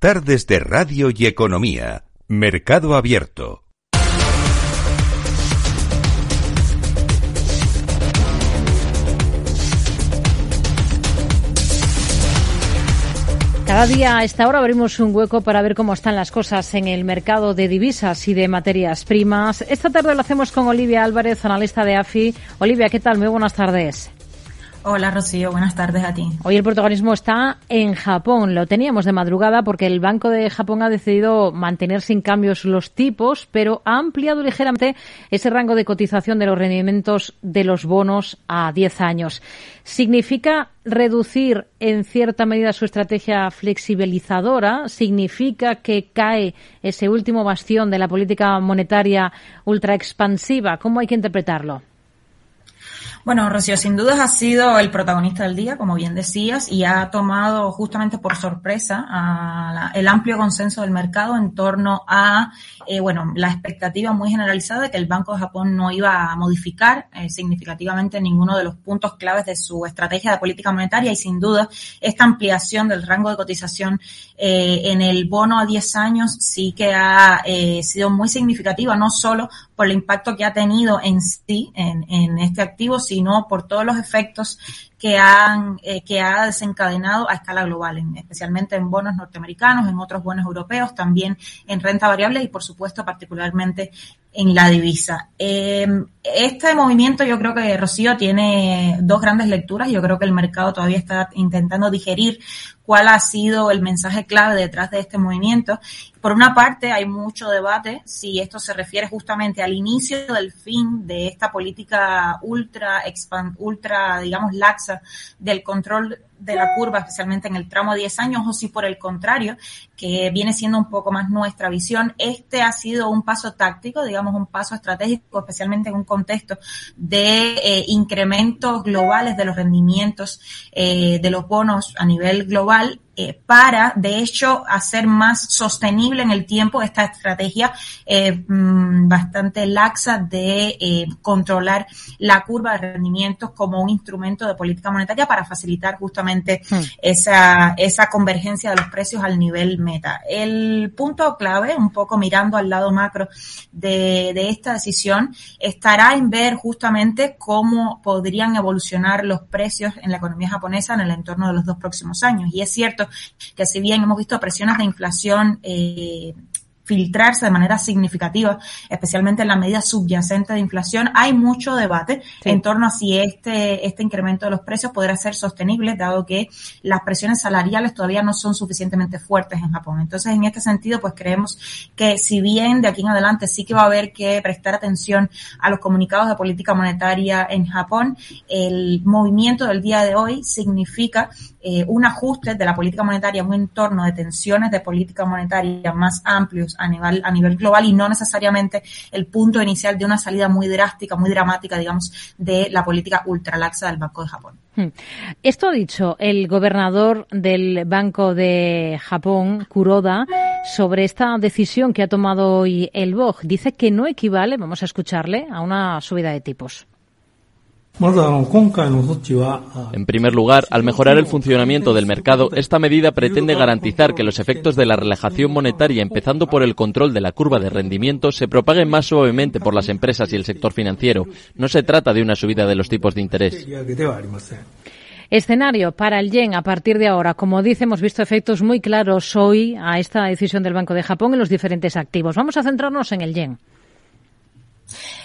Tardes de Radio y Economía. Mercado Abierto. Cada día a esta hora abrimos un hueco para ver cómo están las cosas en el mercado de divisas y de materias primas. Esta tarde lo hacemos con Olivia Álvarez, analista de AFI. Olivia, ¿qué tal? Muy buenas tardes. Hola Rocío, buenas tardes a ti. Hoy el protagonismo está en Japón. Lo teníamos de madrugada porque el Banco de Japón ha decidido mantener sin cambios los tipos, pero ha ampliado ligeramente ese rango de cotización de los rendimientos de los bonos a 10 años. ¿Significa reducir en cierta medida su estrategia flexibilizadora? ¿Significa que cae ese último bastión de la política monetaria ultra expansiva? ¿Cómo hay que interpretarlo? Bueno, Rocío, sin dudas ha sido el protagonista del día, como bien decías, y ha tomado justamente por sorpresa el amplio consenso del mercado en torno a, eh, bueno, la expectativa muy generalizada de que el Banco de Japón no iba a modificar eh, significativamente ninguno de los puntos claves de su estrategia de política monetaria y sin duda esta ampliación del rango de cotización eh, en el bono a 10 años sí que ha sido muy significativa, no solo por el impacto que ha tenido en sí, en, en este activo, sino por todos los efectos que, han, eh, que ha desencadenado a escala global, especialmente en bonos norteamericanos, en otros bonos europeos, también en renta variable y, por supuesto, particularmente en la divisa. Em, este movimiento yo creo que Rocío tiene dos grandes lecturas. Yo creo que el mercado todavía está intentando digerir cuál ha sido el mensaje clave detrás de este movimiento. Por una parte, hay mucho debate si esto se refiere justamente al inicio del fin de esta política ultra, ultra, digamos, laxa del control de la curva, especialmente en el tramo 10 años, o si por el contrario, que viene siendo un poco más nuestra visión, este ha sido un paso táctico, digamos un paso estratégico, especialmente en un contexto de eh, incrementos globales de los rendimientos eh, de los bonos a nivel global eh, para, de hecho, hacer más sostenible en el tiempo esta estrategia mm, bastante laxa de controlar la curva de rendimientos como un instrumento de política monetaria para facilitar justamente hmm. esa, esa convergencia de los precios al nivel meta. El punto clave, un poco mirando al lado macro de, de esta decisión, estará en ver justamente cómo podrían evolucionar los precios en la economía japonesa en el entorno de los dos próximos años. Y es cierto que si bien hemos visto presiones de inflación eh, filtrarse de manera significativa, especialmente en la medida subyacente de inflación, hay mucho debate en torno a si este, este incremento de los precios podrá ser sostenible, dado que las presiones salariales todavía no son suficientemente fuertes en Japón. Entonces, en este sentido, pues creemos que si bien de aquí en adelante sí que va a haber que prestar atención a los comunicados de política monetaria en Japón, el movimiento del día de hoy significa eh, un ajuste de la política monetaria, un entorno de tensiones de política monetaria más amplios a nivel, a nivel global y no necesariamente el punto inicial de una salida muy drástica, muy dramática, digamos, de la política ultralaxa del Banco de Japón. Hmm. Esto ha dicho el gobernador del Banco de Japón, Kuroda, sobre esta decisión que ha tomado hoy el BOG. Dice que no equivale, vamos a escucharle, a una subida de tipos. En primer lugar, al mejorar el funcionamiento del mercado, esta medida pretende garantizar que los efectos de la relajación monetaria, empezando por el control de la curva de rendimiento, se propaguen más suavemente por las empresas y el sector financiero. No se trata de una subida de los tipos de interés. Escenario para el yen a partir de ahora. Como dice, hemos visto efectos muy claros hoy a esta decisión del Banco de Japón en los diferentes activos. Vamos a centrarnos en el yen.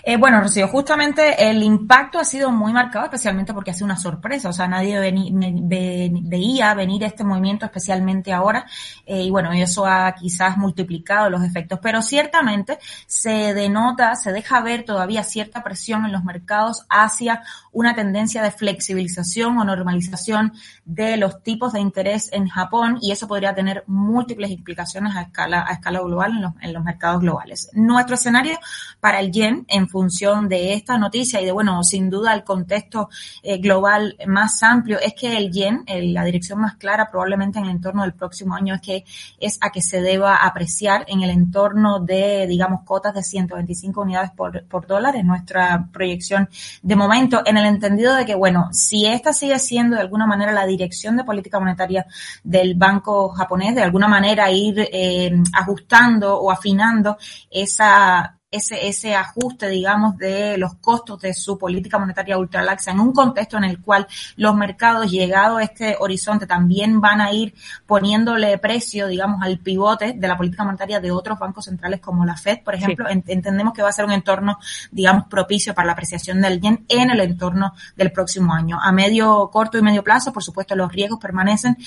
Eh, bueno, Rocío, justamente el impacto ha sido muy marcado, especialmente porque ha sido una sorpresa. O sea, nadie veía venir este movimiento, especialmente ahora. Eh, y bueno, eso ha quizás multiplicado los efectos. Pero ciertamente se denota, se deja ver todavía cierta presión en los mercados hacia una tendencia de flexibilización o normalización de los tipos de interés en Japón. Y eso podría tener múltiples implicaciones a escala, a escala global en los, en los mercados globales. Nuestro escenario para el yen en función de esta noticia y de, bueno, sin duda el contexto eh, global más amplio, es que el yen, la dirección más clara probablemente en el entorno del próximo año es que es a que se deba apreciar en el entorno de, digamos, cotas de 125 unidades por, por dólar, en nuestra proyección de momento, en el entendido de que, bueno, si esta sigue siendo de alguna manera la dirección de política monetaria del Banco japonés, de alguna manera ir eh, ajustando o afinando esa ese, ese ajuste, digamos, de los costos de su política monetaria ultralaxa en un contexto en el cual los mercados, llegado a este horizonte, también van a ir poniéndole precio, digamos, al pivote de la política monetaria de otros bancos centrales como la Fed, por ejemplo, entendemos que va a ser un entorno, digamos, propicio para la apreciación del yen en el entorno del próximo año. A medio, corto y medio plazo, por supuesto, los riesgos permanecen,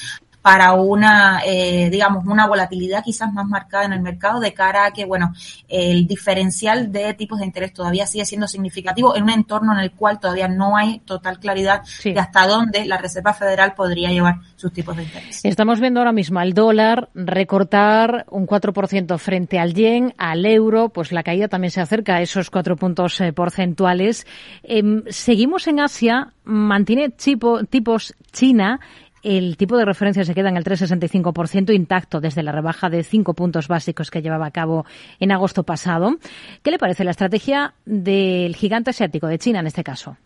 para una, eh, digamos, una volatilidad quizás más marcada en el mercado de cara a que, bueno, el diferencial de tipos de interés todavía sigue siendo significativo en un entorno en el cual todavía no hay total claridad de hasta dónde la Reserva Federal podría llevar sus tipos de interés. Estamos viendo ahora mismo al dólar recortar un 4% frente al yen, al euro, pues la caída también se acerca a esos cuatro puntos eh, porcentuales. Em, seguimos en Asia, mantiene tipos China el tipo de referencia se queda en el 3,65% intacto desde la rebaja de cinco puntos básicos que llevaba a cabo en agosto pasado. ¿Qué le parece la estrategia del gigante asiático, de China en este caso?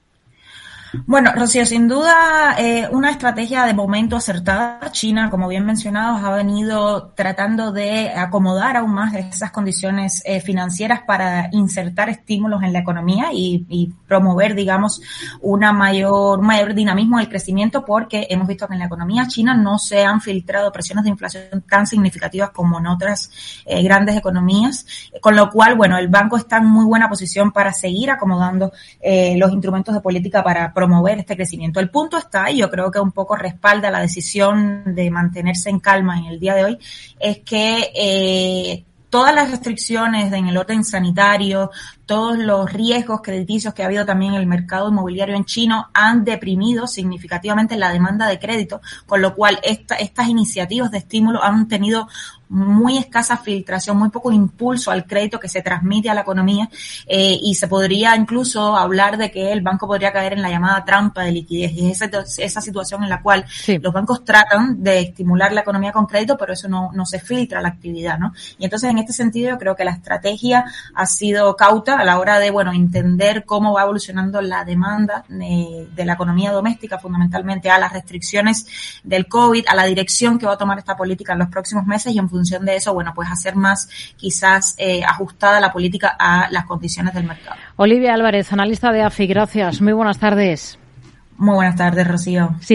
Bueno, Rocío, sin duda eh, una estrategia de momento acertada. China, como bien mencionado, ha venido tratando de acomodar aún más esas condiciones eh, financieras para insertar estímulos en la economía y, promover, digamos, una mayor, mayor dinamismo del crecimiento porque hemos visto que en la economía china no se han filtrado presiones de inflación tan significativas como en otras eh, grandes economías, con lo cual, bueno, el banco está en muy buena posición para seguir acomodando eh, los instrumentos de política para promover este crecimiento. El punto está, y yo creo que un poco respalda la decisión de mantenerse en calma en el día de hoy, es que eh, todas las restricciones en el orden sanitario, todos los riesgos crediticios que ha habido también en el mercado inmobiliario en chino han deprimido significativamente la demanda de crédito, con lo cual estas iniciativas de estímulo han tenido muy escasa filtración, muy poco impulso al crédito que se transmite a la economía eh, y se podría incluso hablar de que el banco podría caer en la llamada trampa de liquidez y es esa, esa situación en la cual los bancos tratan de estimular la economía con crédito, pero eso no, no se filtra la actividad, ¿no? Y entonces en este sentido yo creo que la estrategia ha sido cauta a la hora de, bueno, entender cómo va evolucionando la demanda de, de la economía doméstica, fundamentalmente a las restricciones del COVID, a la dirección que va a tomar esta política en los próximos meses y en función de eso, bueno, pues hacer más quizás eh, ajustada la política a las condiciones del mercado. Olivia Álvarez, analista de AFI, gracias. Muy buenas tardes. Muy buenas tardes, Rocío.